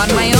on my own.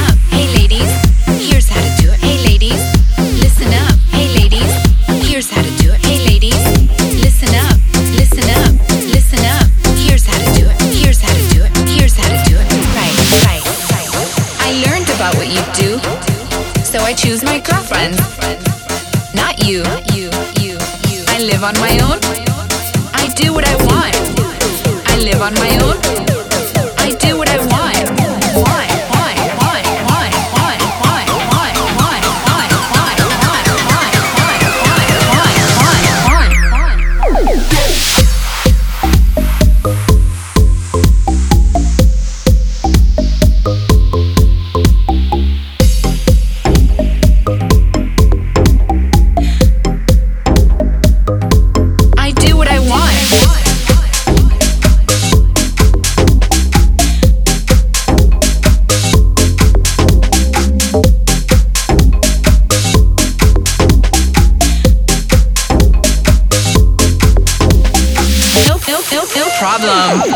I choose my girlfriend, Not you. I live on my own. I do what I want. I live on my own. problem.